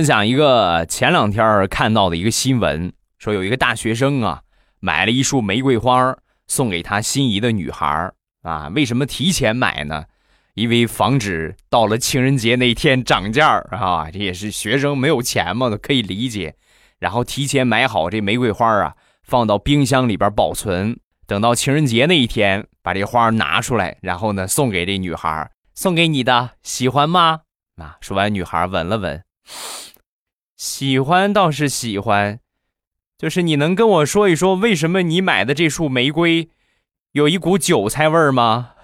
分享一个前两天看到的一个新闻，说有一个大学生啊，买了一束玫瑰花送给他心仪的女孩啊。为什么提前买呢？因为防止到了情人节那天涨价啊。这也是学生没有钱嘛，可以理解。然后提前买好这玫瑰花啊，放到冰箱里边保存，等到情人节那一天把这花拿出来，然后呢送给这女孩，送给你的，喜欢吗？啊，说完，女孩闻了闻。喜欢倒是喜欢，就是你能跟我说一说，为什么你买的这束玫瑰有一股韭菜味儿吗？